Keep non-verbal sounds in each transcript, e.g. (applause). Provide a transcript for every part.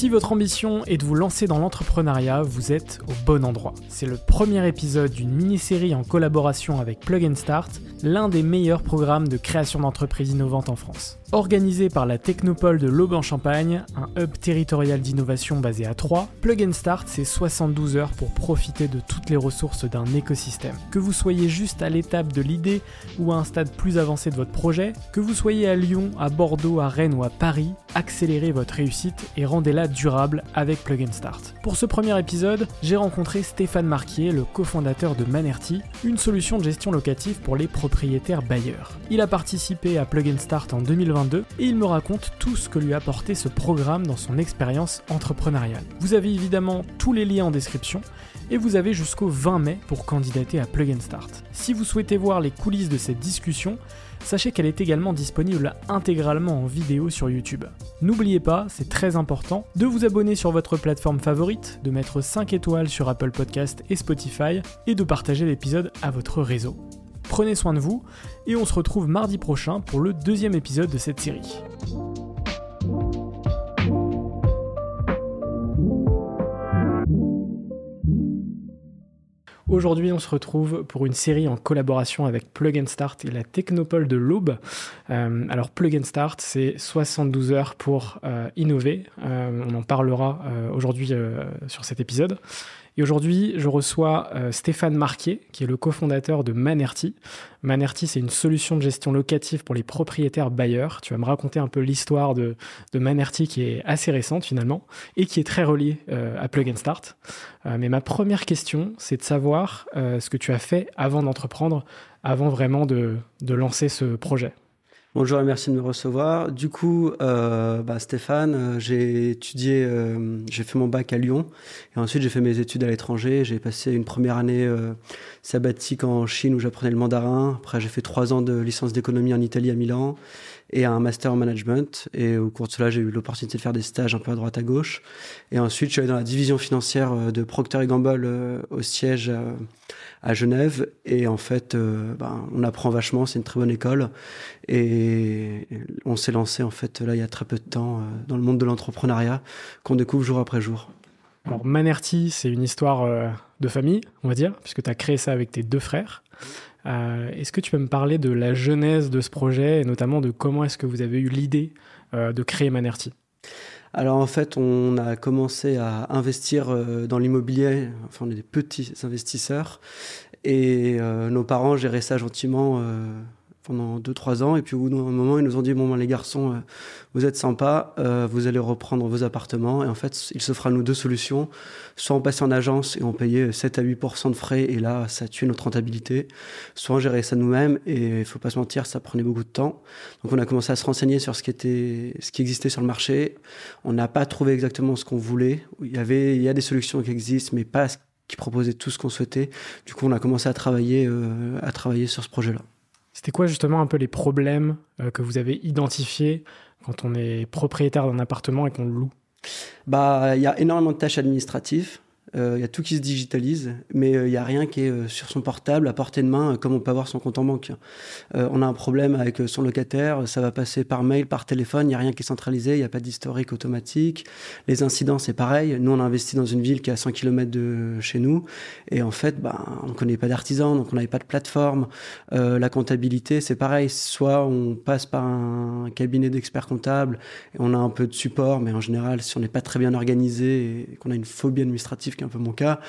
Si votre ambition est de vous lancer dans l'entrepreneuriat, vous êtes au bon endroit. C'est le premier épisode d'une mini-série en collaboration avec Plug Start, l'un des meilleurs programmes de création d'entreprises innovantes en France. Organisé par la Technopole de l'Aube en Champagne, un hub territorial d'innovation basé à Troyes, Plug and Start, c'est 72 heures pour profiter de toutes les ressources d'un écosystème. Que vous soyez juste à l'étape de l'idée ou à un stade plus avancé de votre projet, que vous soyez à Lyon, à Bordeaux, à Rennes ou à Paris, accélérez votre réussite et rendez-la durable avec Plug and Start. Pour ce premier épisode, j'ai rencontré Stéphane Marquier, le cofondateur de Manerty, une solution de gestion locative pour les propriétaires bailleurs. Il a participé à Plug and Start en 2022 et il me raconte tout ce que lui a apporté ce programme dans son expérience entrepreneuriale. Vous avez évidemment tous les liens en description et vous avez jusqu'au 20 mai pour candidater à Plug and Start. Si vous souhaitez voir les coulisses de cette discussion, sachez qu'elle est également disponible intégralement en vidéo sur YouTube. N'oubliez pas, c'est très important, de vous abonner sur votre plateforme favorite, de mettre 5 étoiles sur Apple Podcast et Spotify et de partager l'épisode à votre réseau. Prenez soin de vous et on se retrouve mardi prochain pour le deuxième épisode de cette série. Aujourd'hui, on se retrouve pour une série en collaboration avec Plug and Start et la Technopole de l'Aube. Euh, alors, Plug and Start, c'est 72 heures pour euh, innover. Euh, on en parlera aujourd'hui sur cet épisode. Et aujourd'hui, je reçois euh, Stéphane Marquier, qui est le cofondateur de Manerty. Manerty, c'est une solution de gestion locative pour les propriétaires bailleurs. Tu vas me raconter un peu l'histoire de, de Manerty, qui est assez récente finalement, et qui est très reliée euh, à Plug and Start. Euh, mais ma première question, c'est de savoir ce que tu as fait avant d'entreprendre, avant vraiment de, de lancer ce projet. Bonjour et merci de me recevoir. Du coup, euh, bah, Stéphane, euh, j'ai étudié, euh, j'ai fait mon bac à Lyon et ensuite j'ai fait mes études à l'étranger. J'ai passé une première année euh, sabbatique en Chine où j'apprenais le mandarin. Après, j'ai fait trois ans de licence d'économie en Italie à Milan et un master en management. Et au cours de cela, j'ai eu l'opportunité de faire des stages un peu à droite à gauche. Et ensuite, je suis allé dans la division financière de Procter Gamble au siège à Genève. Et en fait, euh, ben, on apprend vachement, c'est une très bonne école. Et on s'est lancé, en fait, là, il y a très peu de temps, euh, dans le monde de l'entrepreneuriat, qu'on découvre jour après jour. Alors, Manerty, c'est une histoire euh, de famille, on va dire, puisque tu as créé ça avec tes deux frères. Est-ce que tu peux me parler de la genèse de ce projet et notamment de comment est-ce que vous avez eu l'idée de créer Manerty? Alors en fait, on a commencé à investir euh, dans l'immobilier, enfin on est des petits investisseurs, et euh, nos parents géraient ça gentiment euh, pendant 2-3 ans. Et puis au bout d'un moment, ils nous ont dit Bon, ben, les garçons, euh, vous êtes sympas, euh, vous allez reprendre vos appartements. Et en fait, il s'offre à nous deux solutions. Soit on passait en agence et on payait 7 à 8 de frais, et là, ça tuait notre rentabilité. Soit on gérait ça nous-mêmes, et il faut pas se mentir, ça prenait beaucoup de temps. Donc on a commencé à se renseigner sur ce qui, était, ce qui existait sur le marché. On n'a pas trouvé exactement ce qu'on voulait. Il y, avait, il y a des solutions qui existent, mais pas qui proposaient tout ce qu'on souhaitait. Du coup, on a commencé à travailler, euh, à travailler sur ce projet-là. C'était quoi justement un peu les problèmes euh, que vous avez identifiés quand on est propriétaire d'un appartement et qu'on le loue? Bah, il y a énormément de tâches administratives. Il euh, y a tout qui se digitalise, mais il euh, n'y a rien qui est euh, sur son portable, à portée de main, comme on peut avoir son compte en banque. on a un problème avec son locataire, ça va passer par mail, par téléphone, il n'y a rien qui est centralisé, il n'y a pas d'historique automatique. Les incidents, c'est pareil. Nous, on a investi dans une ville qui est à 100 km de chez nous, et en fait, ben, on ne connaît pas d'artisans, donc on n'avait pas de plateforme. la comptabilité, c'est pareil. Soit on passe par un cabinet d'experts comptables, et on a un peu de support, mais en général, si on n'est pas très bien organisé et qu'on a une phobie administrative, un peu mon cas,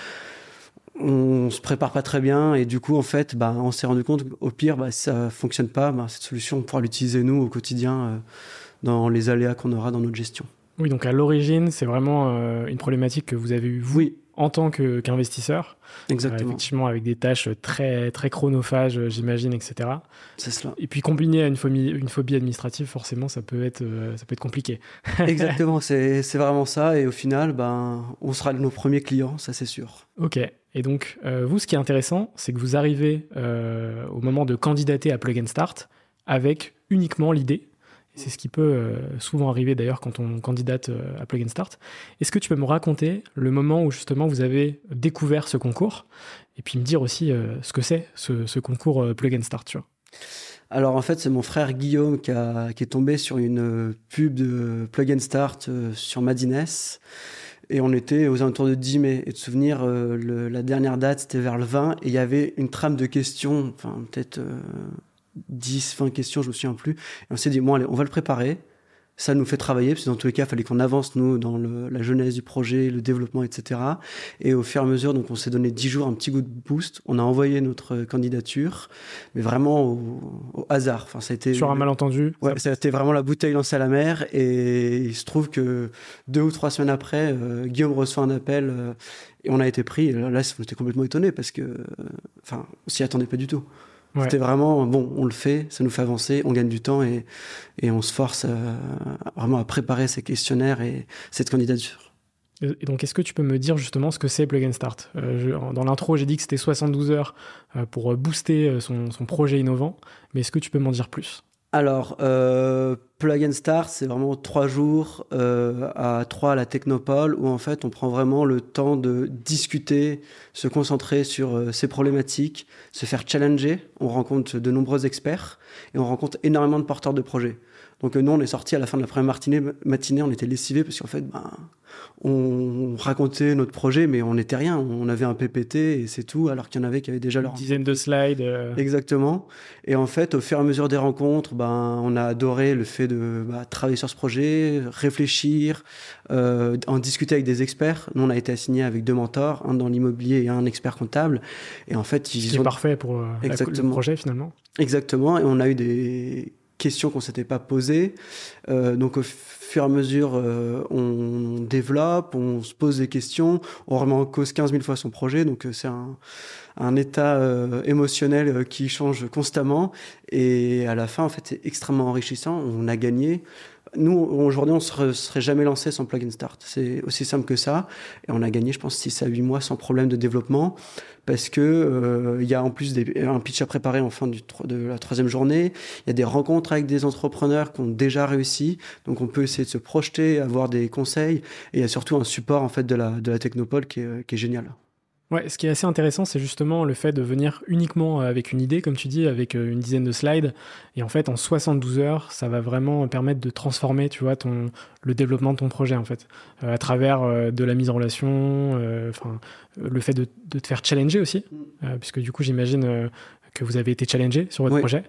on se prépare pas très bien et du coup en fait bah, on s'est rendu compte qu'au pire bah, si ça fonctionne pas bah, cette solution on pourra l'utiliser nous au quotidien euh, dans les aléas qu'on aura dans notre gestion. Oui donc à l'origine c'est vraiment euh, une problématique que vous avez eu vous? Oui en tant qu'investisseur. Exactement. effectivement, avec des tâches très, très chronophages, j'imagine, etc. C'est cela. Et puis combiné à une phobie, une phobie administrative, forcément, ça peut être, ça peut être compliqué. (laughs) Exactement, c'est vraiment ça. Et au final, ben, on sera nos premiers clients, ça c'est sûr. Ok. Et donc, vous, ce qui est intéressant, c'est que vous arrivez au moment de candidater à Plug and Start avec uniquement l'idée c'est ce qui peut euh, souvent arriver d'ailleurs quand on candidate euh, à Plug and Start. Est-ce que tu peux me raconter le moment où justement vous avez découvert ce concours et puis me dire aussi euh, ce que c'est ce, concours Plug and Start alors en fait, c'est mon frère Guillaume qui, est tombé sur une pub de Plug and Start sur Madines. Et on était aux alentours de 10 mai. Et de souvenir, la dernière date, c'était vers le 20. Et il y avait une trame de questions, enfin peut-être 10, 20 questions, je me souviens plus. Et on s'est dit, bon, allez, on va le préparer. Ça nous fait travailler, parce que dans tous les cas, il fallait qu'on avance, nous, dans la genèse du projet, le développement, etc. Et au fur et à mesure, donc, on s'est donné 10 jours, un petit goût de boost. On a envoyé notre candidature, mais vraiment au, hasard. Enfin, ça a été, Sur un malentendu Ouais, ça a été vraiment la bouteille lancée à la mer. Et il se trouve que deux ou trois semaines après, euh, Guillaume reçoit un appel euh, et on a été pris. là, on était complètement étonné parce que, euh, enfin, on s'y attendait pas du tout. C'était vraiment, bon, on le fait, ça nous fait avancer, on gagne du temps et, et on se force vraiment à préparer ces questionnaires et cette candidature. Et donc, est-ce que tu peux me dire justement ce que c'est Plug and Start? Euh, Dans l'intro, j'ai dit que c'était 72 heures euh, pour booster euh, son, son projet innovant, mais est-ce que tu peux m'en dire plus? Alors, euh, Plug and Start, c'est vraiment trois jours euh, à trois à la Technopole où en fait on prend vraiment le temps de discuter, se concentrer sur euh, ces problématiques, se faire challenger. On rencontre de nombreux experts et on rencontre énormément de porteurs de projets. Donc nous, on est sorti à la fin de la première matinée, matinée on était lessivés parce qu'en fait, ben, on racontait notre projet, mais on n'était rien. On avait un PPT et c'est tout, alors qu'il y en avait qui avaient déjà leur... Une dizaine de slides. Euh. Exactement. Et en fait, au fur et à mesure des rencontres, ben, on a adoré le fait de bah, travailler sur ce projet, réfléchir, euh, en discuter avec des experts. Nous, on a été assignés avec deux mentors, un dans l'immobilier et un expert comptable. Et en fait, ils ont... parfait pour euh, le projet finalement. Exactement. Et on a eu des questions qu'on s'était pas posées. Euh, donc au fur et à mesure, euh, on développe, on se pose des questions, on remet en cause 15 000 fois son projet. Donc euh, c'est un, un, état émotionnel qui change constamment. Et à la fin, en fait, c'est extrêmement enrichissant. On a gagné. Nous, aujourd'hui, on ne serait jamais lancé sans Plug and Start. C'est aussi simple que ça. Et on a gagné, je pense, 6 à 8 mois sans problème de développement. Parce que euh, il y a en plus des, un pitch à préparer en fin de la troisième journée. Il y a des rencontres avec des entrepreneurs qui ont déjà réussi. Donc, on peut essayer de se projeter, avoir des conseils. Et il y a surtout un support, en fait, de la, de la Technopole qui est, qui est génial. Ouais, ce qui est assez intéressant, c'est justement le fait de venir uniquement avec une idée, comme tu dis, avec euh, une dizaine de slides. Et en fait, en 72 heures, ça va vraiment permettre de transformer, tu vois, ton, le développement de ton projet, en fait, euh, à travers euh, de la mise en relation, enfin, le fait de, de, te faire challenger aussi, mm. puisque du coup, j'imagine que vous avez été challengé sur votre projet.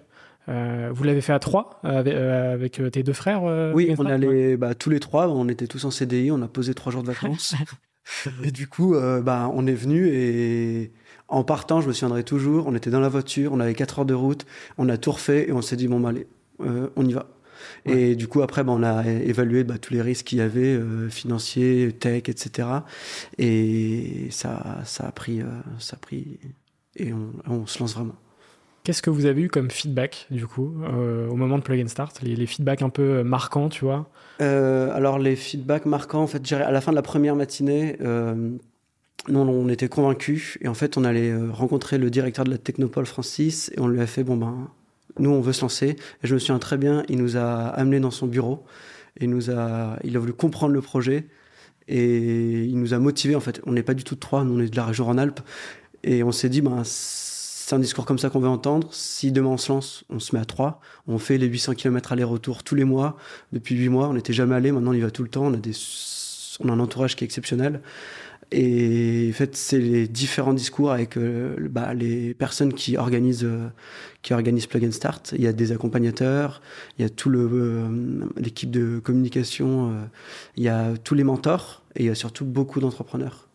vous l'avez fait à trois avec, tes deux frères Oui, on allait bah, tous les trois, on était tous en CDI, on a posé trois jours de vacances. (laughs) et du coup, euh, bah, on est venu et en partant, je me souviendrai toujours, on était dans la voiture, on avait 4 heures de route, on a tout refait et on s'est dit, bon, bah, allez, euh, on y va. Et du coup, après, bah, on a évalué bah, tous les risques qu'il y avait, euh, financiers, tech, etc. Et ça, ça, a pris, ça a pris. Et on se lance vraiment. Qu'est-ce que vous avez eu comme feedback, du coup, euh, au moment de Plug and Start les, feedbacks un peu marquants, tu vois? Euh, Alors, les feedbacks marquants, en fait, à la fin de la première matinée, euh, nous, on était convaincus. Et en fait, on allait rencontrer le directeur de la Technopole, Francis, et on lui a fait bon, ben, nous, on veut se lancer. Et je me souviens très bien, il nous a amenés dans son bureau. Et nous a, il a voulu comprendre le projet. Et il nous a motivés, en fait. On n'est pas du tout de trois, nous, on est de la région Rhône-Alpes. Et on s'est dit, ben, c'est un discours comme ça qu'on veut entendre. Si demain on se lance, on se met à trois. On fait les 800 km aller-retour tous les mois. Depuis huit mois, on n'était jamais allé. Maintenant, on y va tout le temps. On a, des, on a un entourage qui est exceptionnel. Et en fait, c'est les différents discours avec euh, bah, les personnes qui organisent, euh, qui organisent Plug and Start. Il y a des accompagnateurs, il y a tout euh, l'équipe de communication, il y a tous les mentors et il y a surtout beaucoup d'entrepreneurs.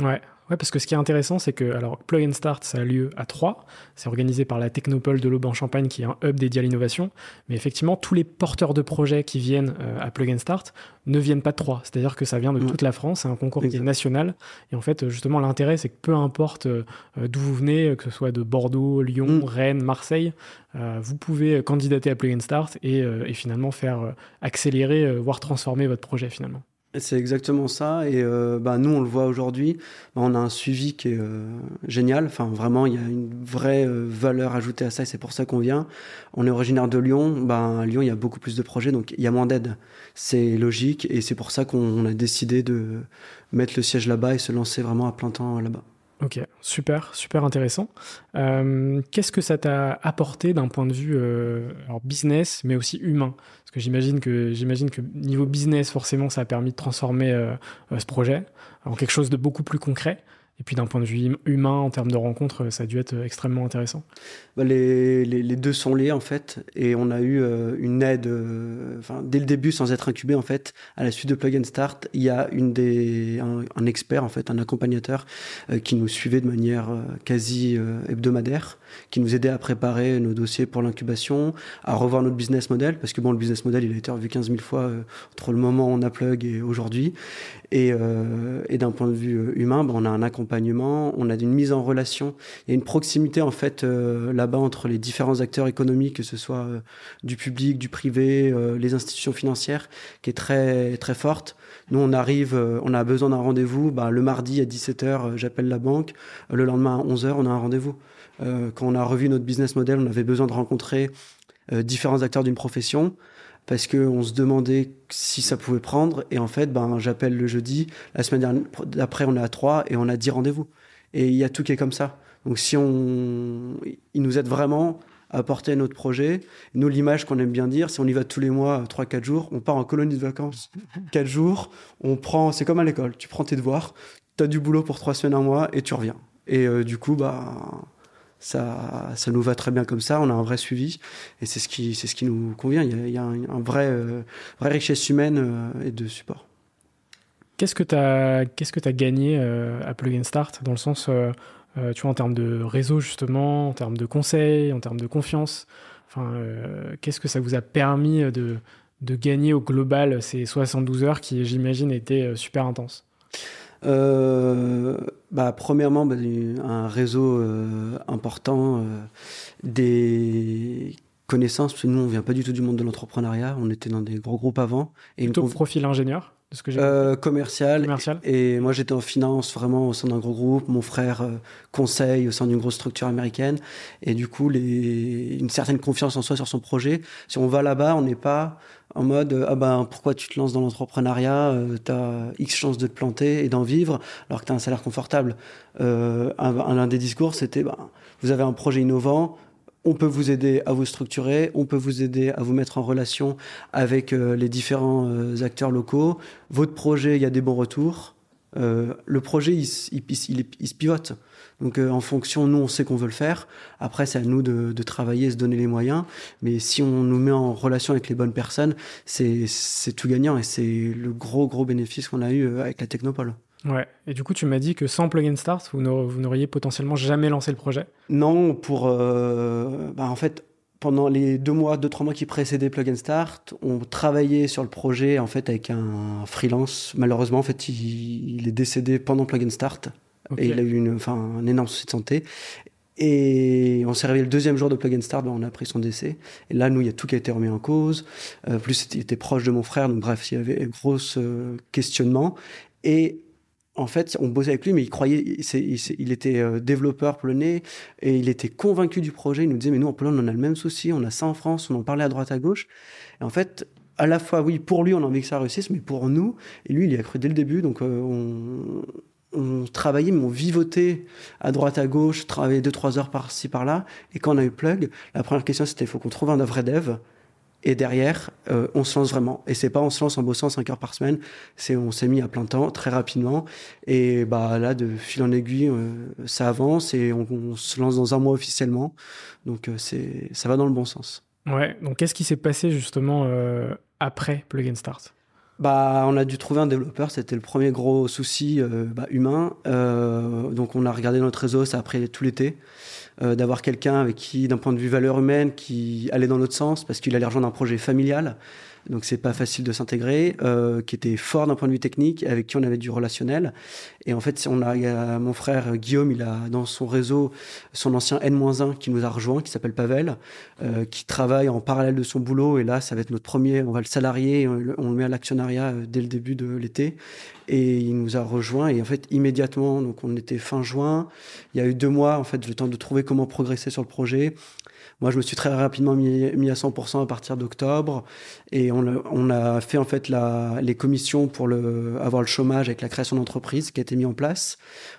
Ouais, Ouais, parce que ce qui est intéressant, c'est que alors Plug and Start, ça a lieu à Troyes. C'est organisé par la Technopole de l'Aube en Champagne, qui est un hub dédié à l'innovation. Mais effectivement, tous les porteurs de projets qui viennent euh, à Plug and Start ne viennent pas de Troyes. C'est-à-dire que ça vient de toute la France. C'est un concours qui est national. Et en fait, justement, l'intérêt, c'est que peu importe euh, d'où vous venez, que ce soit de Bordeaux, Lyon, mm. Rennes, Marseille, euh, vous pouvez candidater à Plug and Start et, et finalement faire accélérer, voire transformer votre projet finalement. C'est exactement ça. Et euh, bah, nous, on le voit aujourd'hui. Bah, on a un suivi qui est euh, génial. Enfin, vraiment, il y a une vraie euh, valeur ajoutée à ça et c'est pour ça qu'on vient. On est originaire de Lyon. Bah, à Lyon, il y a beaucoup plus de projets, donc il y a moins d'aide. C'est logique et c'est pour ça qu'on a décidé de mettre le siège là-bas et se lancer vraiment à plein temps là-bas. Ok, super, super intéressant. Euh, qu'est-ce que ça t'a apporté d'un point de vue euh, business, mais aussi humain? Parce que j'imagine que j'imagine que niveau business, forcément, ça a permis de transformer euh, ce projet en quelque chose de beaucoup plus concret. Et puis d'un point de vue humain, en termes de rencontres, ça a dû être extrêmement intéressant. Bah, les, deux sont liés en fait, et on a eu euh, une aide, euh, dès le début sans être incubé en fait, à la suite de Plug and Start, il y a un, expert en fait, un accompagnateur euh, qui nous suivait de manière quasi hebdomadaire, qui nous aidait à préparer nos dossiers pour l'incubation, à revoir notre business model, parce que bon, le business model il a été revu 15 000 fois entre le moment où on a Plug et aujourd'hui, et, et d'un point de vue humain, bah, on a un accompagnement, on a une mise en relation, il y a une proximité en fait là bas entre les différents acteurs économiques, que ce soit euh, du public, du privé, euh, les institutions financières, qui est très, très forte. Nous, on arrive, euh, on a besoin d'un rendez-vous. Bah, le mardi à 17h, j'appelle la banque. Le lendemain à 11h, on a un rendez-vous. Quand on a revu notre business model, on avait besoin de rencontrer différents acteurs d'une profession parce qu'on se demandait si ça pouvait prendre. Et en fait, ben, j'appelle le jeudi. La semaine d'après, on est à 3 et on a 10 rendez-vous. Et il y a tout qui est comme ça. Donc si on, il nous aide vraiment à porter notre projet. Nous, l'image qu'on aime bien dire, si on y va tous les mois, 3-4 jours, on part en colonie de vacances (laughs) 4 jours, on prend, c'est comme à l'école, tu prends tes devoirs, tu as du boulot pour 3 semaines, un mois et tu reviens. Et euh, du coup, bah, ça, ça nous va très bien comme ça, on a un vrai suivi et c'est ce qui, c'est ce qui nous convient. Il y a, un, vrai, euh, vraie richesse humaine euh, et de support. Qu'est-ce que tu as, qu'est-ce que as gagné à Plug and Start dans le sens euh, tu vois, en termes de réseau justement, en termes de conseils, en termes de confiance. Enfin, euh, qu'est-ce que ça vous a permis de, de gagner au global ces 72 heures qui, j'imagine, étaient euh, super intenses? Bah, Premièrement, bah, un réseau important, des connaissances, parce que nous, on vient pas du tout du monde de l'entrepreneuriat, on était dans des gros groupes avant. Et Plutôt profil ingénieur ce que euh, commercial. commercial. Et moi, j'étais en finance vraiment au sein d'un gros groupe. Mon frère euh, conseil au sein d'une grosse structure américaine. Et du coup, les... une certaine confiance en soi sur son projet. Si on va là-bas, on n'est pas en mode ah ben pourquoi tu te lances dans l'entrepreneuriat euh, Tu as X chances de te planter et d'en vivre alors que tu as un salaire confortable. Euh, un, un, des discours, c'était ben, vous avez un projet innovant, on peut vous aider à vous structurer, on peut vous aider à vous mettre en relation avec euh, les différents euh, acteurs locaux. Votre projet, il y a des bons retours. Euh, le projet, il, se pivote. Donc en fonction, nous, on sait qu'on veut le faire. Après, c'est à nous de, de, travailler, se donner les moyens. Mais si on nous met en relation avec les bonnes personnes, c'est tout gagnant. Et c'est le gros, gros bénéfice qu'on a eu avec la Technopole. Ouais. Et du coup, tu m'as dit que sans Plug and Start, vous n'auriez potentiellement jamais lancé le projet? Non, pour. Euh, bah, en fait, pendant les deux mois, deux, trois mois qui précédaient Plug and Start, on travaillait sur le projet en fait avec un freelance. Malheureusement, en fait, il, est décédé pendant Plug and Start. Et il a eu une, enfin, un énorme souci de santé. Et on s'est réveillé le deuxième jour de Plug and Start, bah, on a appris son décès. Et là, nous, il y a tout qui a été remis en cause. Euh, plus, il était proche de mon frère, donc bref, il y avait un gros euh, questionnement. Et en fait, on bossait avec lui, mais il croyait, il, était euh, développeur polonais et il était convaincu du projet. Il nous disait, mais nous en Pologne, on a le même souci, on a ça en France, on en parlait à droite à gauche. Et en fait, à la fois, oui, pour lui, on a envie que ça réussisse, mais pour nous, et lui, il y a cru dès le début, donc euh, on, on, travaillait, mais on vivotait à droite à gauche, travaillait deux, trois heures par-ci, par-là. Et quand on a eu Plug, la première question, c'était, il faut qu'on trouve un vrai dev et derrière, euh, on se lance vraiment. Et c'est pas on se lance en bossant 5 heures par semaine, c'est on s'est mis à plein temps très rapidement. Et bah là, de fil en aiguille, euh, ça avance et on, se lance dans un mois officiellement. Donc euh, c'est ça va dans le bon sens. Ouais. Donc qu'est-ce qui s'est passé justement après Plug and Start? Bah, on a dû trouver un développeur, c'était le premier gros souci bah, humain. donc on a regardé notre réseau, ça a pris tout l'été. D'avoir quelqu'un avec qui, d'un point de vue valeur humaine, qui allait dans notre sens, parce qu'il allait rejoindre un projet familial, donc c'est pas facile de s'intégrer, euh, qui était fort d'un point de vue technique, avec qui on avait du relationnel. Et en fait, on a, mon frère Guillaume, il a dans son réseau son ancien N-1 qui nous a rejoint, qui s'appelle Pavel, euh, qui travaille en parallèle de son boulot. Et là, ça va être notre premier, on va le salarier, on, le met à l'actionnariat euh, dès le début de l'été. Et il nous a rejoint. Et en fait, immédiatement, donc on était fin juin. Il y a eu deux mois, en fait, le temps de trouver comment progresser sur le projet. Moi, je me suis très rapidement mis, à 100% à partir d'octobre et on, a fait en fait la, les commissions pour le, avoir le chômage avec la création d'entreprise qui a été mis en place.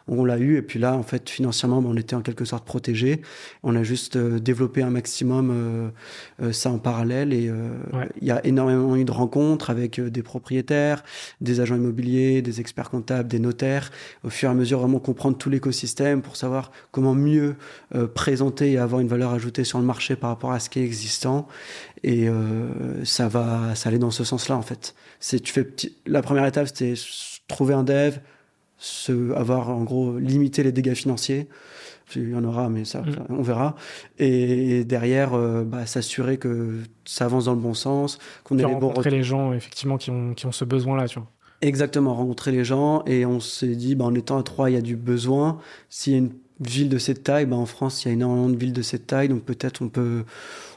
On l'a eu et puis là, en fait, financièrement, ben, on était en quelque sorte protégé. On a juste euh, développé un maximum euh, euh, ça en parallèle et il y a énormément eu de rencontres avec des propriétaires, des agents immobiliers, des experts comptables, des notaires. Au fur et à mesure, vraiment comprendre tout l'écosystème pour savoir comment mieux présenter et avoir une valeur ajoutée sur le marché par rapport à ce qui est existant. Et euh, ça va, ça allait dans ce sens-là en fait. C'est, tu fais la première étape, c'était trouver un dev, se, avoir en gros limiter les dégâts financiers. Il y en aura, mais ça, mm. on verra. Et, derrière, euh, bah, s'assurer que ça avance dans le bon sens, qu'on ait les bons rencontrer les gens effectivement qui ont, qui ont ce besoin-là, tu vois. Exactement, rencontrer les gens et on s'est dit, bah, en étant à trois, il y a du besoin. S'il y a une ville de cette taille, bah, en France, il y a énormément de villes de cette taille, donc peut-être on peut,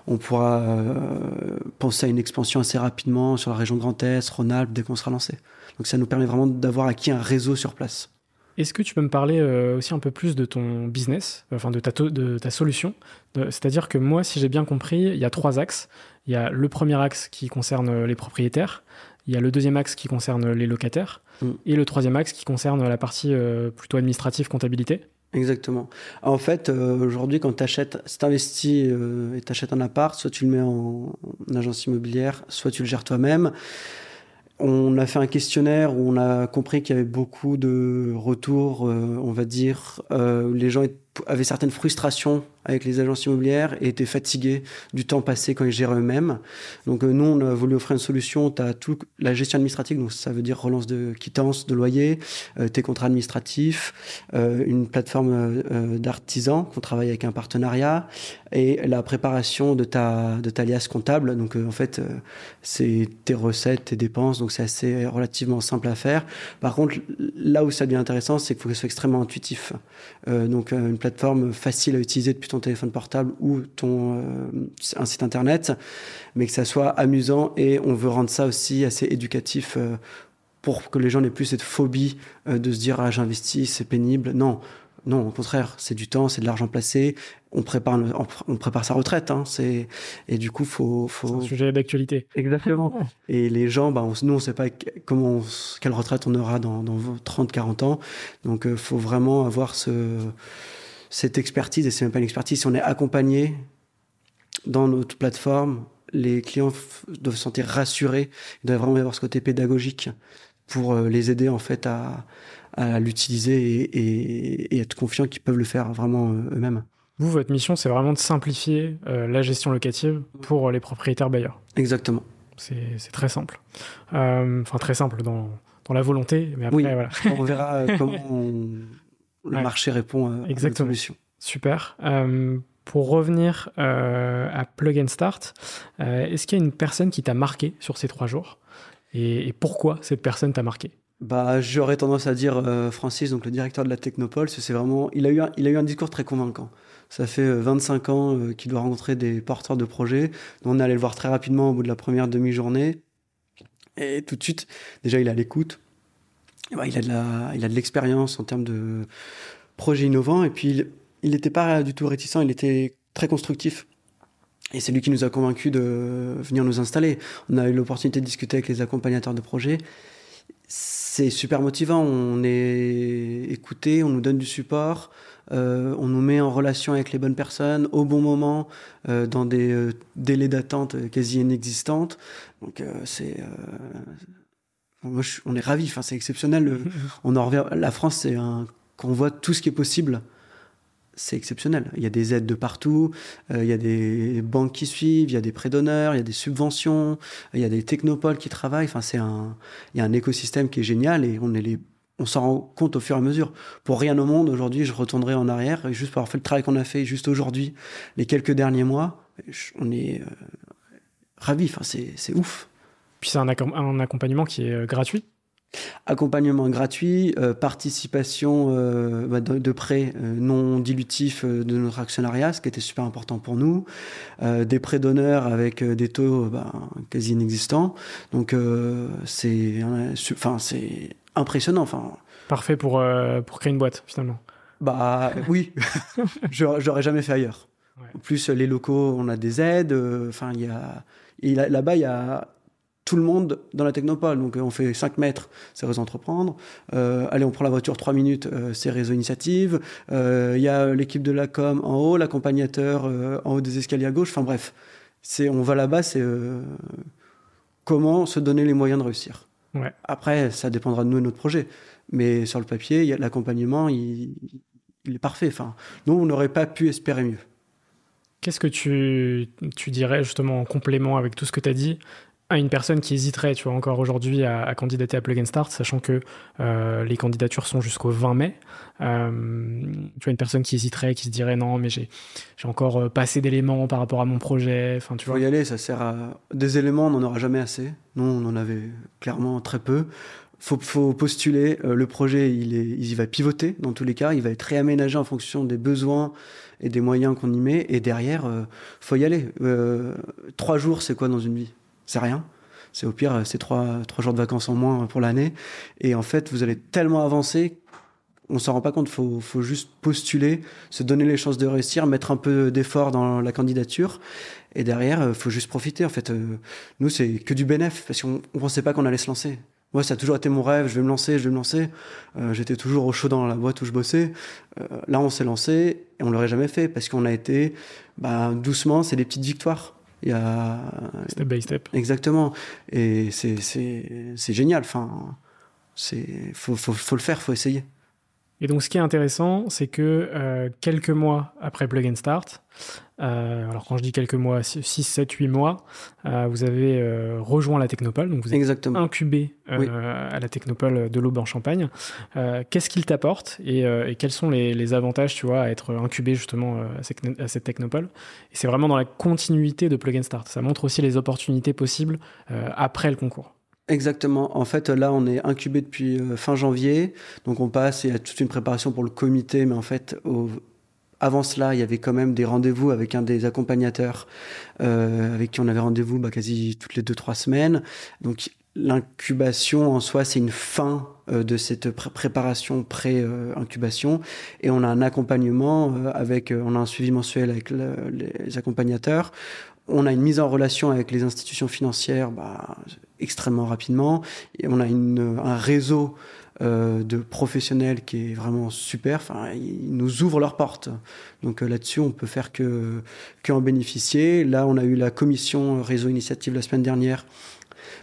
on pourra euh, penser à une expansion assez rapidement sur la région Grand Est, Rhône-Alpes, dès qu'on sera lancé. Donc ça nous permet vraiment d'avoir acquis un réseau sur place. Est-ce que tu peux me parler euh, aussi un peu plus de ton business, enfin de ta, de ta solution? C'est-à-dire que moi, si j'ai bien compris, il y a trois axes. Il y a le premier axe qui concerne les propriétaires, il y a le deuxième axe qui concerne les locataires, mm. et le troisième axe qui concerne la partie euh, plutôt administrative, comptabilité. Exactement. En fait, euh, aujourd'hui, quand tu achètes, si tu investis euh, et tu achètes un appart, soit tu le mets en, agence immobilière, soit tu le gères toi-même. On a fait un questionnaire où on a compris qu'il y avait beaucoup de retours, euh, on va dire, les gens avaient certaines frustrations avec les agences immobilières et étaient fatigués du temps passé quand ils gèrent eux-mêmes. Donc euh, nous, on a voulu offrir une solution. Tu as toute la gestion administrative, donc ça veut dire relance de quittance, de loyer, euh, tes contrats administratifs, euh, une plateforme d'artisans qu'on travaille avec un partenariat et la préparation de ta, de ta liasse comptable. Donc en fait, c'est tes recettes, tes dépenses, donc c'est assez relativement simple à faire. Par contre, là où ça devient intéressant, c'est qu'il faut que ce soit extrêmement intuitif. donc une plateforme facile à utiliser depuis ton téléphone portable ou ton, euh, un site internet, mais que ça soit amusant et on veut rendre ça aussi assez éducatif euh, pour que les gens n'aient plus cette phobie euh, de se dire ah j'investis c'est pénible. Non. Non au contraire c'est du temps c'est de l'argent placé. On prépare on prépare sa retraite hein, c'est et du coup faut faut un sujet d'actualité. Exactement. (laughs) Et les gens bah on, nous on sait pas comment quelle retraite on aura dans, dans 30 40 ans. Donc il faut vraiment avoir ce cette expertise, et c'est même pas une expertise, si on est accompagné dans notre plateforme, les clients doivent se sentir rassurés, ils doivent vraiment avoir ce côté pédagogique pour euh, les aider en fait à, l'utiliser et, être confiants qu'ils peuvent le faire vraiment euh, eux-mêmes. Vous, votre mission, c'est vraiment de simplifier euh, la gestion locative pour les propriétaires bailleurs. Exactement. C'est très simple. Enfin, très simple dans, la volonté, mais après, voilà. on verra (laughs) comment on, le marché répond à, Exactement. solution. Super. Euh, pour revenir euh, à Plug and Start, euh, est-ce qu'il y a une personne qui t'a marqué sur ces trois jours? Et, pourquoi cette personne t'a marqué? Bah, j'aurais tendance à dire Francis, donc le directeur de la Technopole, c'est vraiment, il a eu un, il a eu un discours très convaincant. Ça fait 25 ans qu'il doit rencontrer des porteurs de projets. On est allé le voir très rapidement au bout de la première demi-journée. Et tout de suite, déjà, il est à l'écoute il a de la, il a de l'expérience en termes de projets innovants et puis il n'était pas du tout réticent, il était très constructif. Et c'est lui qui nous a convaincus de venir nous installer. On a eu l'opportunité de discuter avec les accompagnateurs de projets. C'est super motivant. On est écouté, on nous donne du support, euh, on nous met en relation avec les bonnes personnes au bon moment, euh, dans des euh, délais d'attente quasi inexistantes. Donc c'est on est ravis. Enfin, c'est exceptionnel. (laughs) on en revient. La France, c'est un qu'on voit tout ce qui est possible c'est exceptionnel. Il y a des aides de partout, il y a des banques qui suivent, il y a des prêts d'honneur, il y a des subventions, il y a des technopoles qui travaillent. Enfin, c'est un, il y a un écosystème qui est génial et on est les on s'en rend compte au fur et à mesure. Pour rien au monde, aujourd'hui, je retournerai en arrière, et juste pour avoir fait le travail qu'on a fait juste aujourd'hui, les quelques derniers mois, on est ravis, enfin, c'est ouf. Puis c'est un, un, accompagnement qui est gratuit Accompagnement gratuit, euh, participation euh, bah, de, prêts euh, non dilutifs de notre actionnariat, ce qui était super important pour nous, des prêts d'honneur avec des taux bah, quasi inexistants. Donc c'est, enfin impressionnant. Enfin, parfait pour pour créer une boîte finalement. Bah oui, (laughs) j'aurais jamais fait ailleurs. En plus les locaux, on a des aides. Enfin il y a là-bas il y a tout le monde dans la technopole. Donc on fait 5 mètres, c'est réseau entreprendre. Euh, allez, on prend la voiture 3 minutes, euh, c'est réseau initiative. Euh, il y a l'équipe de la com en haut, l'accompagnateur en haut des escaliers à gauche. Enfin bref, c'est on va là-bas, c'est comment se donner les moyens de réussir. Ouais. Après, ça dépendra de nous et notre projet. Mais sur le papier, l'accompagnement, il, il, est parfait. Enfin, nous, on n'aurait pas pu espérer mieux. Qu'est-ce que tu, tu, dirais justement en complément avec tout ce que tu as dit à une personne qui hésiterait, tu vois, encore aujourd'hui à, candidater à Plug and Start, sachant que euh, les candidatures sont jusqu'au 20 mai. Euh, tu vois, une personne qui hésiterait, qui se dirait non, mais j'ai, j'ai encore euh, pas assez d'éléments par rapport à mon projet. Enfin, tu Faut y aller, ça sert à des éléments, on n'en aura jamais assez. Nous, on en avait clairement très peu. Faut, faut postuler. le projet, il, est, il va pivoter dans tous les cas. Il va être réaménagé en fonction des besoins et des moyens qu'on y met. Et derrière, faut y aller. trois jours, c'est quoi dans une vie? C'est rien. C'est au pire, c'est trois, trois jours de vacances en moins pour l'année. Et en fait, vous allez tellement avancer, on s'en rend pas compte. Faut, faut juste postuler, se donner les chances de réussir, mettre un peu d'effort dans la candidature. Et derrière, euh, faut juste profiter. En fait, euh, nous, c'est que du bénéf parce qu'on ne pensait pas qu'on allait se lancer. Moi, ça a toujours été mon rêve. Je vais me lancer, je vais me lancer. Euh, j'étais toujours au chaud dans la boîte où je bossais. là, on s'est lancé et on l'aurait jamais fait parce qu'on a été, bah, doucement, c'est des petites victoires. Il y a... Step by step. Exactement. Et c'est génial. Enfin, il faut, faut, faut, le faire, faut essayer. Et donc, ce qui est intéressant, c'est que euh, quelques mois après Plug and Start, euh, alors quand je dis quelques mois, 6, 7, 8 mois, euh, vous avez rejoint la Technopole, donc vous êtes Exactement. incubé à la Technopole de l'Aube en Champagne. Qu'est-ce qu'il t'apporte et, quels sont les, avantages, tu vois, à être incubé justement à cette, à cette Technopole? Et c'est vraiment dans la continuité de Plug and Start. Ça montre aussi les opportunités possibles après le concours. Exactement. En fait, là, on est incubé depuis euh, fin janvier. Donc, on passe, il y a toute une préparation pour le comité. Mais en fait, avant cela, il y avait quand même des rendez-vous avec un des accompagnateurs euh, avec qui on avait rendez-vous bah, quasi toutes les deux, trois semaines. Donc, l'incubation en soi, c'est une fin euh, de cette préparation pré-incubation. et on a un accompagnement avec, on a un suivi mensuel avec les accompagnateurs on a une mise en relation avec les institutions financières bah, extrêmement rapidement. Et on a un réseau euh, de professionnels qui est vraiment super. Enfin, ils nous ouvrent leurs portes. Donc euh, là-dessus, on peut faire que, que en bénéficier. Là, on a eu la commission réseau initiative la semaine dernière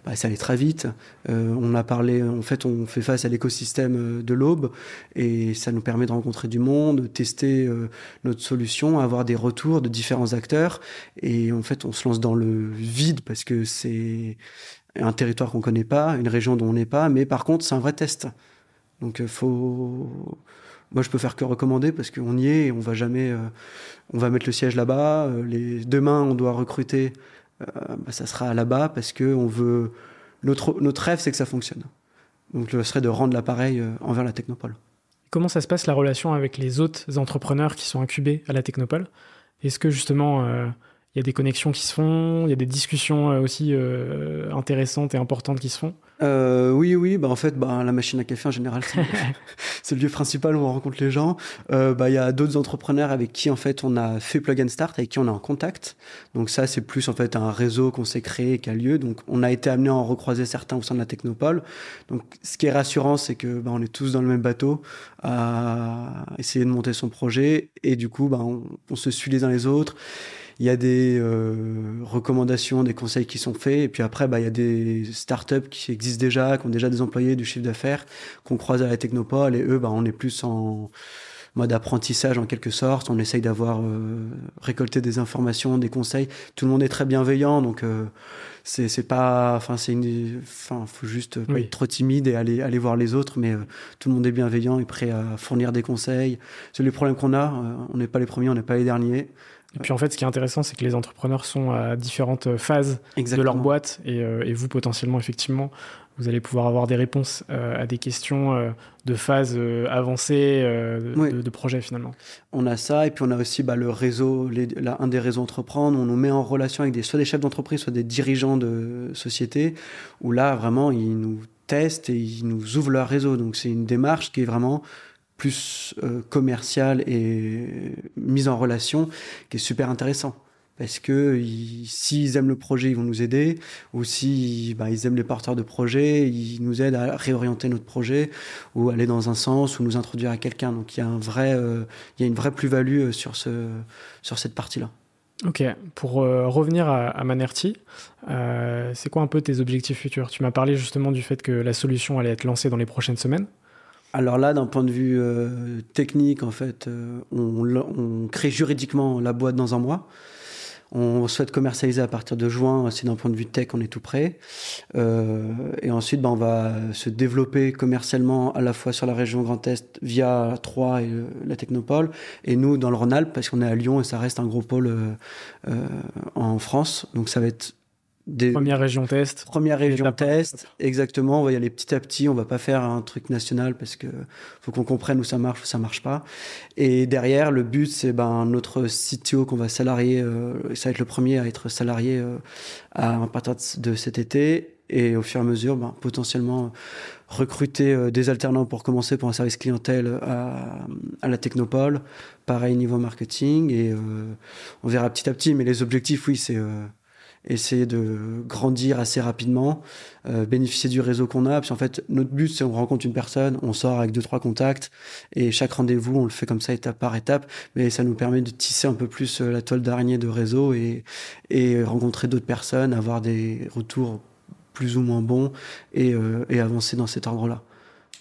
bah, ça allait très vite. Euh, on a parlé, en fait, on fait face à l'écosystème euh, de l'aube et ça nous permet de rencontrer du monde, de tester euh, notre solution, avoir des retours de différents acteurs. Et en fait, on se lance dans le vide parce que c'est un territoire qu'on connaît pas, une région dont on n'est pas, mais par contre, c'est un vrai test. Donc, faut. Moi, je peux faire que recommander parce qu'on y est et on va jamais. on va mettre le siège là-bas. Demain, on doit recruter bah, ça sera là-bas parce que on veut. Notre, notre rêve, c'est que ça fonctionne. Donc, ce serait de rendre l'appareil euh, envers la Technopole. Comment ça se passe la relation avec les autres entrepreneurs qui sont incubés à la Technopole? Est-ce que justement euh, il y a des connexions qui se font, il y a des discussions euh, aussi euh, intéressantes et importantes qui se font. Euh, oui, oui, bah en fait, bah, la machine à café en général, c'est le (laughs) lieu principal où on rencontre les gens. bah, il y a d'autres entrepreneurs avec qui en fait on a fait Plug and Start, avec qui on est en contact. Donc ça, c'est plus en fait un réseau qu'on s'est créé, qui a lieu. Donc on a été amené à en recroiser certains au sein de la Technopole. Donc ce qui est rassurant, c'est que bah, on est tous dans le même bateau à essayer de monter son projet et du coup, bah, on, on se suit les uns les autres. Il y a des euh, recommandations, des conseils qui sont faits. Et puis après, bah, il y a des startups qui existent déjà, qui ont déjà des employés, du chiffre d'affaires, qu'on croise à la Technopole. Et eux, bah, on est plus en mode apprentissage en quelque sorte. On essaye d'avoir récolté des informations, des conseils. Tout le monde est très bienveillant, donc c'est pas enfin c'est une enfin faut juste pas être trop timide et aller aller voir les autres mais euh, tout le monde est bienveillant et prêt à fournir des conseils c'est les problèmes qu'on a euh, on n'est pas les premiers on n'est pas les derniers et puis en fait, ce qui est intéressant, c'est que les entrepreneurs sont à différentes phases de leur boîte et, euh, et, vous potentiellement, effectivement, vous allez pouvoir avoir des réponses euh, à des questions euh, de phase avancée de, de, projet finalement. On a ça et puis on a aussi bah, le réseau, les, un des réseaux entreprendre. On nous met en relation avec des, soit des chefs d'entreprise, soit des dirigeants de société où là vraiment ils nous testent et ils nous ouvrent leur réseau. Donc c'est une démarche qui est vraiment plus commerciale et mise en relation qui est super intéressant parce que s'ils aiment le projet, ils vont nous aider, ou si bah, aiment les porteurs de projet, ils nous aident à réorienter notre projet ou aller dans un sens ou nous introduire à quelqu'un. Donc il y a euh, une vraie plus-value euh, sur ce, sur cette partie-là. Ok, pour euh, revenir à, à Manerti, c'est quoi un peu tes objectifs futurs? Tu m'as parlé justement du fait que la solution allait être lancée dans les prochaines semaines. Alors là, d'un point de vue technique, en fait, on, on, crée juridiquement la boîte dans un mois. On souhaite commercialiser à partir de juin. Si d'un point de vue tech, on est tout prêt. Euh, et ensuite, ben, on va se développer commercialement à la fois sur la région Grand Est via Troyes et la Technopole, et nous dans le Rhône-Alpes parce qu'on est à Lyon et ça reste un gros pôle euh, euh, en France. Donc ça va être Première région test. Première région test, exactement. On va y aller petit à petit. On va pas faire un truc national parce que faut qu'on comprenne où ça marche, où ça marche pas. Et derrière, le but, c'est ben notre CTO qu'on va salarier. Euh, ça va être le premier à être salarié euh, à, partir de cet été. Et au fur et à mesure, ben, potentiellement recruter euh, des alternants pour commencer pour un service clientèle à, à la Technopole. Pareil niveau marketing. Et on verra petit à petit. Mais les objectifs, oui, c'est essayer de grandir assez rapidement, euh, bénéficier du réseau qu'on a. Puis en fait, notre but, c'est on rencontre une personne, on sort avec deux trois contacts, et chaque rendez-vous, on le fait comme ça étape par étape. Mais ça nous permet de tisser un peu plus euh, la toile d'araignée de réseau et, et rencontrer d'autres personnes, avoir des retours plus ou moins bons et, euh, et avancer dans cet ordre-là.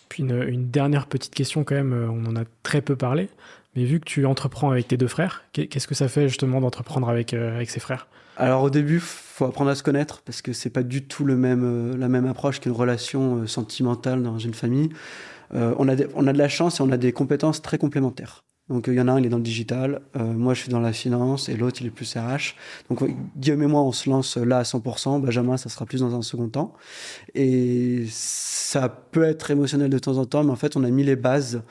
Puis une, dernière petite question quand même, on en a très peu parlé, mais vu que tu entreprends avec tes deux frères, qu'est-ce que ça fait justement d'entreprendre avec, avec ses frères? Alors au début, faut apprendre à se connaître parce que c'est pas du tout le même, euh, la même approche qu'une relation euh, sentimentale dans une famille. Euh, on, a on a de la chance et on a des compétences très complémentaires. Donc il y en a un, il est dans le digital, euh, moi je suis dans la finance et l'autre il est plus RH. Donc Guillaume et moi on se lance là à 100%, Benjamin ça sera plus dans un second temps. Et ça peut être émotionnel de temps en temps, mais en fait on a mis les bases,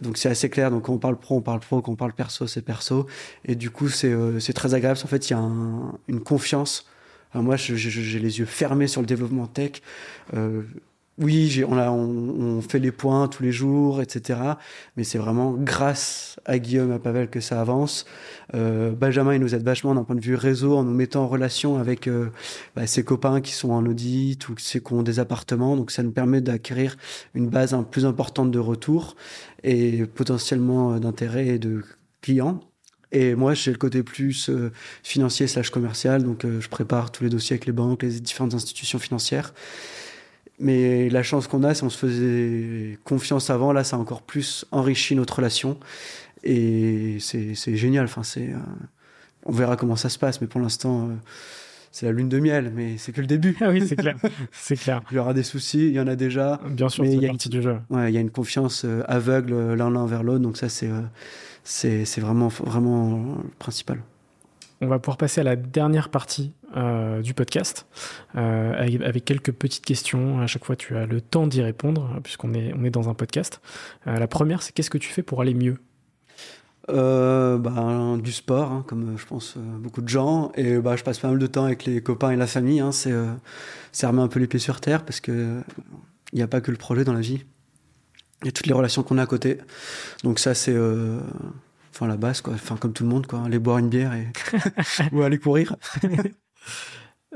donc c'est assez clair. Donc quand on parle pro, on parle pro, quand on parle perso, c'est perso. Et du coup c'est euh, très agréable, en fait il y a un, une confiance. Alors moi j'ai les yeux fermés sur le développement tech. Euh, oui, on, a, on, fait les points tous les jours, etc. Mais c'est vraiment grâce à Guillaume et à Pavel que ça avance. Euh, Benjamin, il nous aide vachement d'un point de vue réseau en nous mettant en relation avec euh, bah, ses copains qui sont en audit ou qui ont des appartements. Donc ça nous permet d'acquérir une base un, plus importante de retour et potentiellement euh, d'intérêt et de clients. Et moi, j'ai le côté plus financier slash commercial. Donc je prépare tous les dossiers avec les banques, les différentes institutions financières. Mais la chance qu'on a, si on se faisait confiance avant, là, ça a encore plus enrichi notre relation. Et c'est génial. Enfin, c'est, euh, on verra comment ça se passe, mais pour l'instant, euh, c'est la lune de miel, mais c'est que le début. Ah oui, c'est (laughs) clair. c'est clair. il y aura des soucis, il y en a déjà. Bien sûr, c'est partie du jeu. Ouais, il y a une confiance euh, aveugle l'un l'un vers l'autre, donc ça, c'est c'est vraiment, vraiment le principal on va pouvoir passer à la dernière partie euh, du podcast euh, avec, quelques petites questions. À chaque fois, tu as le temps d'y répondre puisqu'on est, dans un podcast. Euh, la première, c'est qu'est-ce que tu fais pour aller mieux? Bah, du sport, hein, comme je pense beaucoup de gens, et bah, je passe pas mal de temps avec les copains et la famille. Hein, c'est, c'est remettre un peu les pieds sur terre parce que il n'y a pas que le projet dans la vie. Il y a toutes les relations qu'on a à côté. Donc ça, c'est enfin la base quoi. Enfin comme tout le monde quoi. Aller boire une bière et (laughs) (laughs) ou aller courir. (laughs)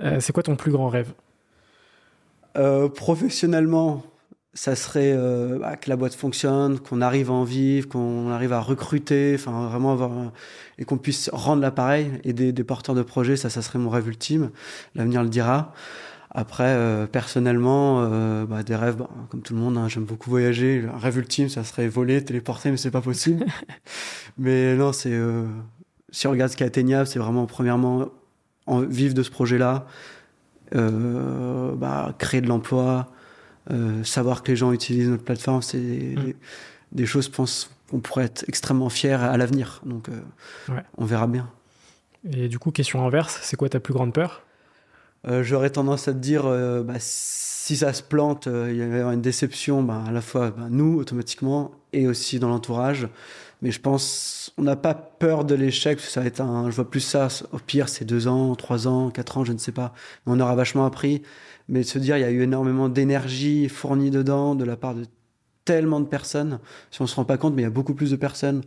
Euh, c'est quoi ton plus grand rêve? Euh, professionnellement ça serait euh, bah, que la boîte fonctionne qu'on arrive à en vivre qu'on arrive à recruter enfin vraiment avoir et qu'on puisse rendre l'appareil et des, des porteurs de projets ça ça serait mon rêve ultime. L'avenir le dira Après, personnellement, bah, des rêves, bah, comme tout le monde, hein, j'aime beaucoup voyager. Un rêve ultime, ça serait voler, téléporter, mais c'est pas possible. (laughs) mais non, c'est si on regarde ce qui est atteignable, c'est vraiment premièrement en, vivre de ce projet-là, bah, créer de l'emploi, savoir que les gens utilisent notre plateforme, c'est mmh. des, choses, je pense, qu'on pourrait être extrêmement fier à l'avenir. Donc, on verra bien. Et du coup, question inverse, c'est quoi ta plus grande peur? Euh, J'aurais tendance à te dire, euh, bah, si ça se plante, euh, il y avoir une déception, bah, à la fois bah, nous, automatiquement, et aussi dans l'entourage. Mais je pense, on n'a pas peur de l'échec, ça va être un, je vois plus ça, au pire, c'est deux ans, trois ans, quatre ans, je ne sais pas. On aura vachement appris. Mais se dire, il y a eu énormément d'énergie fournie dedans de la part de tellement de personnes. Si on se rend pas compte, mais il y a beaucoup plus de personnes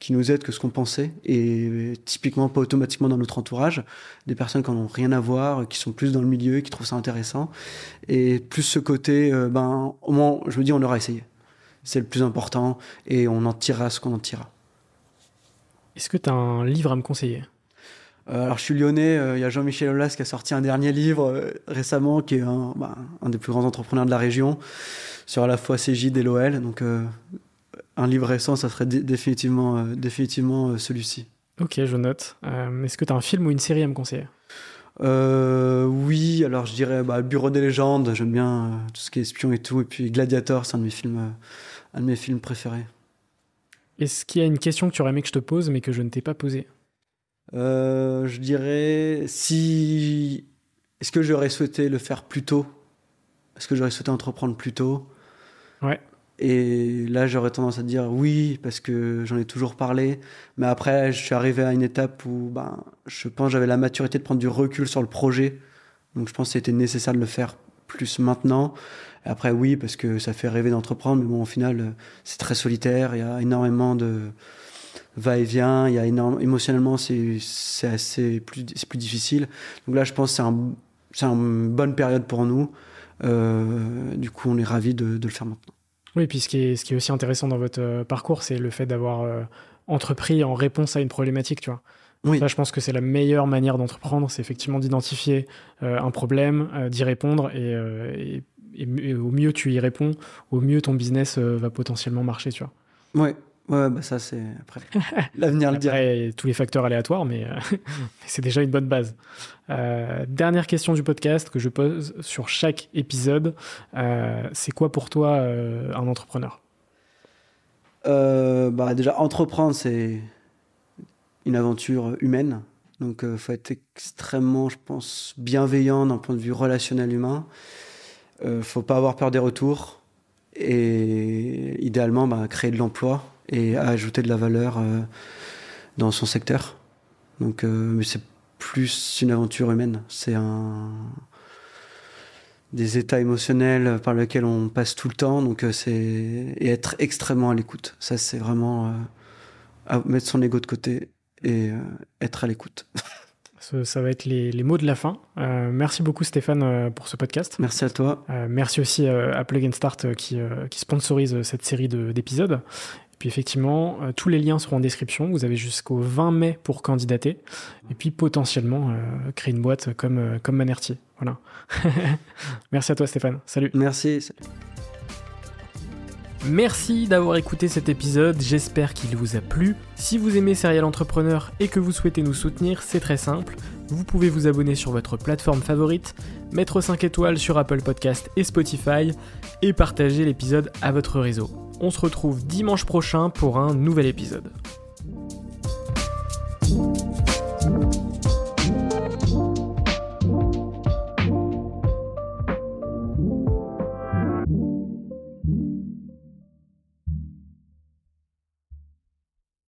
qui nous aident que ce qu'on pensait, et typiquement pas automatiquement dans notre entourage, des personnes qui n'ont rien à voir, qui sont plus dans le milieu, qui trouvent ça intéressant, et plus ce côté, euh, ben, au moins, je me dis, on aura essayé. C'est le plus important, et on en tirera ce qu'on en tirera. Est-ce que tu as un livre à me conseiller? Euh, alors je suis lyonnais, euh, il y a Jean-Michel Aulas qui a sorti un dernier livre récemment, qui est un, ben, un, des plus grands entrepreneurs de la région, sur à la fois Cégide et l'OL. Donc un livre récent, ça serait définitivement, euh, définitivement euh, celui-ci. Ok, je note. Euh, est-ce que tu as un film ou une série à me conseiller? Oui, alors je dirais bah, Bureau des légendes, j'aime bien tout ce qui est espion et tout. Et puis Gladiator, c'est un de mes films, un de mes films préférés. Est-ce qu'il y a une question que tu aurais aimé que je te pose mais que je ne t'ai pas posée? Je dirais si. Est-ce que j'aurais souhaité le faire plus tôt? Est-ce que j'aurais souhaité entreprendre plus tôt? Ouais. Et là, j'aurais tendance à dire oui, parce que j'en ai toujours parlé. Mais après, je suis arrivé à une étape où ben, je pense j'avais la maturité de prendre du recul sur le projet. Donc je pense que c'était nécessaire de le faire plus maintenant. Après, oui, parce que ça fait rêver d'entreprendre. Mais bon, au final, c'est très solitaire. Il y a énormément de va-et-vient. Il y a énorme... Émotionnellement, c'est assez plus, plus difficile. Donc là, je pense que c'est un, une bonne période pour nous. Euh, du coup, on est ravis de, de le faire maintenant. Oui, puis ce qui est, ce qui est aussi intéressant dans votre euh, parcours, c'est le fait d'avoir euh, entrepris en réponse à une problématique, tu vois. Oui. je pense que c'est la meilleure manière d'entreprendre, c'est effectivement d'identifier euh, un problème, d'y répondre, et, au mieux tu y réponds, au mieux ton business va potentiellement marcher, tu vois. Oui, Ouais, bah ça c'est après (laughs) l'avenir le dira. tous les facteurs aléatoires, mais, (laughs) c'est déjà une bonne base. Euh, dernière question du podcast que je pose sur chaque épisode. Euh, c'est quoi pour toi euh, un entrepreneur? Bah déjà entreprendre c'est une aventure humaine, donc il faut être extrêmement, je pense, bienveillant d'un point de vue relationnel humain. faut pas avoir peur des retours et idéalement bah, créer de l'emploi et à ajouter de la valeur euh, dans son secteur. Donc, euh, mais c'est plus une aventure humaine. C'est un des états émotionnels par lesquels on passe tout le temps. Donc, euh, c'est et être extrêmement à l'écoute. Ça, c'est vraiment mettre son ego de côté et être à l'écoute. (laughs) Ça va être les, les, mots de la fin. merci beaucoup Stéphane pour ce podcast. Merci à toi. merci aussi à Plug and Start qui, qui sponsorise cette série d'épisodes. Puis effectivement, euh, tous les liens seront en description. Vous avez jusqu'au 20 mai pour candidater. Et puis potentiellement euh, créer une boîte comme, euh, comme Manerty. Voilà. (laughs) Merci à toi Stéphane. Salut. Merci. Merci d'avoir écouté cet épisode, j'espère qu'il vous a plu. Si vous aimez Serial Entrepreneur et que vous souhaitez nous soutenir, c'est très simple. Vous pouvez vous abonner sur votre plateforme favorite, mettre 5 étoiles sur Apple Podcast et Spotify et partager l'épisode à votre réseau. On se retrouve dimanche prochain pour un nouvel épisode.